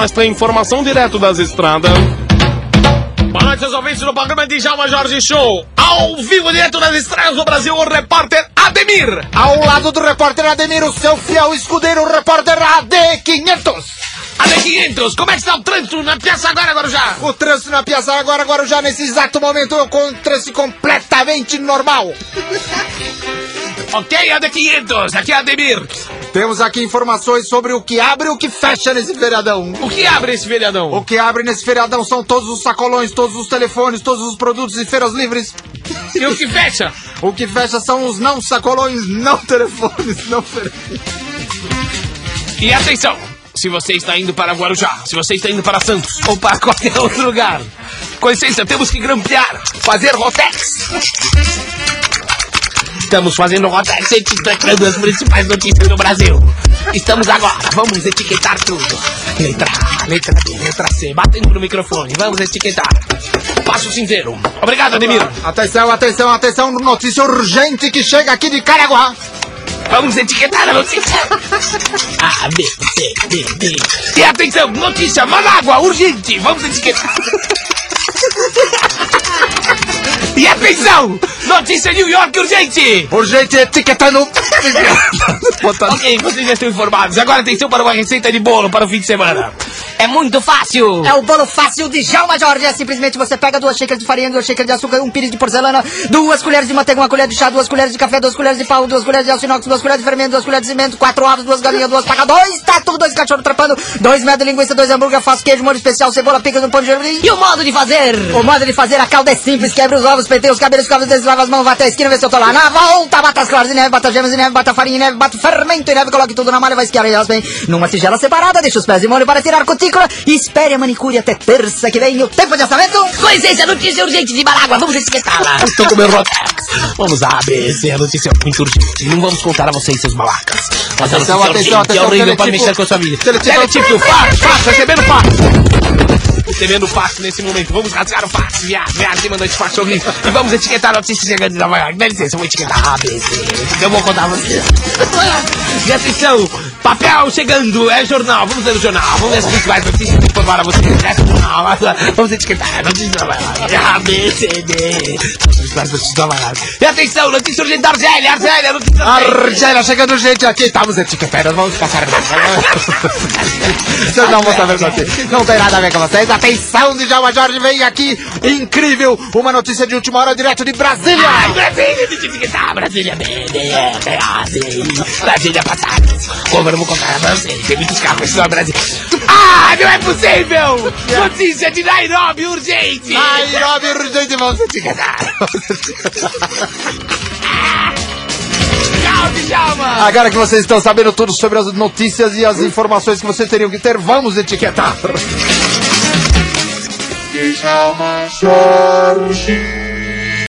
nós tem informação direto das estradas. Boa noite, seus ouvintes do programa de Djalma Jorge Show. Ao vivo, direto das estradas do Brasil, o repórter Ademir. Ao lado do repórter Ademir, o seu fiel escudeiro, o repórter AD500. AD500, como é que está o trânsito na Piazza agora, Guarujá? O trânsito na Piazza agora, Guarujá, nesse exato momento, encontra-se completamente normal. Ok, AD500, aqui é Ademir. Temos aqui informações sobre o que abre e o que fecha nesse feriadão. O que abre esse feriadão? O que abre nesse feriadão são todos os sacolões, todos os telefones, todos os produtos e feiras livres. E o que fecha? O que fecha são os não sacolões, não telefones, não feiras E atenção, se você está indo para Guarujá, se você está indo para Santos ou para qualquer outro lugar, com licença, temos que grampear, fazer rotex. Estamos fazendo rotex e te entregando as principais notícias do Brasil. Estamos agora, vamos etiquetar tudo. Letra A, letra B, letra C, batendo no microfone, vamos etiquetar. Passo cinzeiro. Obrigado, Ademir. Atenção, atenção, atenção, notícia urgente que chega aqui de Caraguá. Vamos etiquetar a notícia. A, B, C, D, D. E atenção, notícia Manágua, urgente. Vamos etiquetar. Atenção, notícia New York urgente. Urgente etiquetando. ok, vocês já estão informados. Agora atenção para uma receita de bolo para o fim de semana. É muito fácil. É o bolo fácil de Djalma Jorge. É simplesmente você pega duas xícaras de farinha, duas xícaras de açúcar, um pires de porcelana, duas colheres de manteiga, uma colher de chá, duas colheres de café, duas colheres de pau, duas colheres de aço inox, duas colheres de fermento, duas colheres de cimento, quatro ovos, duas galinhas, duas pacas, dois tatu, dois cachorros trapando, dois metros de linguiça, dois hambúrguer, faz queijo, molho especial, cebola, picas no pão de gergelim. E o modo de fazer? O modo de fazer a calda é simples, quebra os ovos, penteia os cabelos, escova os lava as mãos, vai até a esquina, vê se eu tô lá. Na volta, bata as claras de neve, bata gemas de neve, bata farinha de neve, bata fermento e neve, coloque tudo na malha, vai esquiar elas bem numa tigela separada, deixa os pés de molho para tirar cutícula e espere a manicure até terça que vem, o tempo de assamento. Com licença, notícia urgente de Marágua, vamos etiquetá-la. Estou com meu rotex. Vamos a ABC, a notícia é muito urgente. Não vamos contar a vocês, seus malacas. Mas a Atenção, notícia atenção, urgente é atenção, horrível para mexer com a sua vida. Teletipo. Teletipo, fax, fax, recebendo fax. Recebendo fax nesse momento. Vamos rasgar o fax, viado, viado, quem mandou esse fax horrível. E vamos etiquetar a notícia chegando de Nova York. Dá licença, eu vou etiquetar A, B, C. Eu vou contar a vocês. E atenção, papel chegando, é jornal. Vamos ler o jornal. Vamos ver as principais notícias que informaram vocês. É jornal. Vamos etiquetar a notícia de Nova York. A, B, C, D. As principais notícias Nova York. E atenção, notícia urgente da Argélia, Argélia, notícia. Argélia, chegando gente aqui, estamos etiquetando, vamos passar. Vocês não vão saber notícia. Não tem nada a ver com vocês. Atenção, Djalma Jorge, vem aqui. Incrível, uma notícia de última hora direto de Brasília. Ai, Brasília. Brasília, B, D, E, F, A, C, I. Brasília, Como eu não vou contar pra vocês? Tem muitos carros só Brasília. Ai, não é possível! Notícia de Nairobi, urgente! Nairobi, urgente, vamos etiquetar. Tchau, Djalma! Agora que vocês estão sabendo tudo sobre as notícias e as informações que vocês teriam que ter, vamos etiquetar. Djalma Jorge.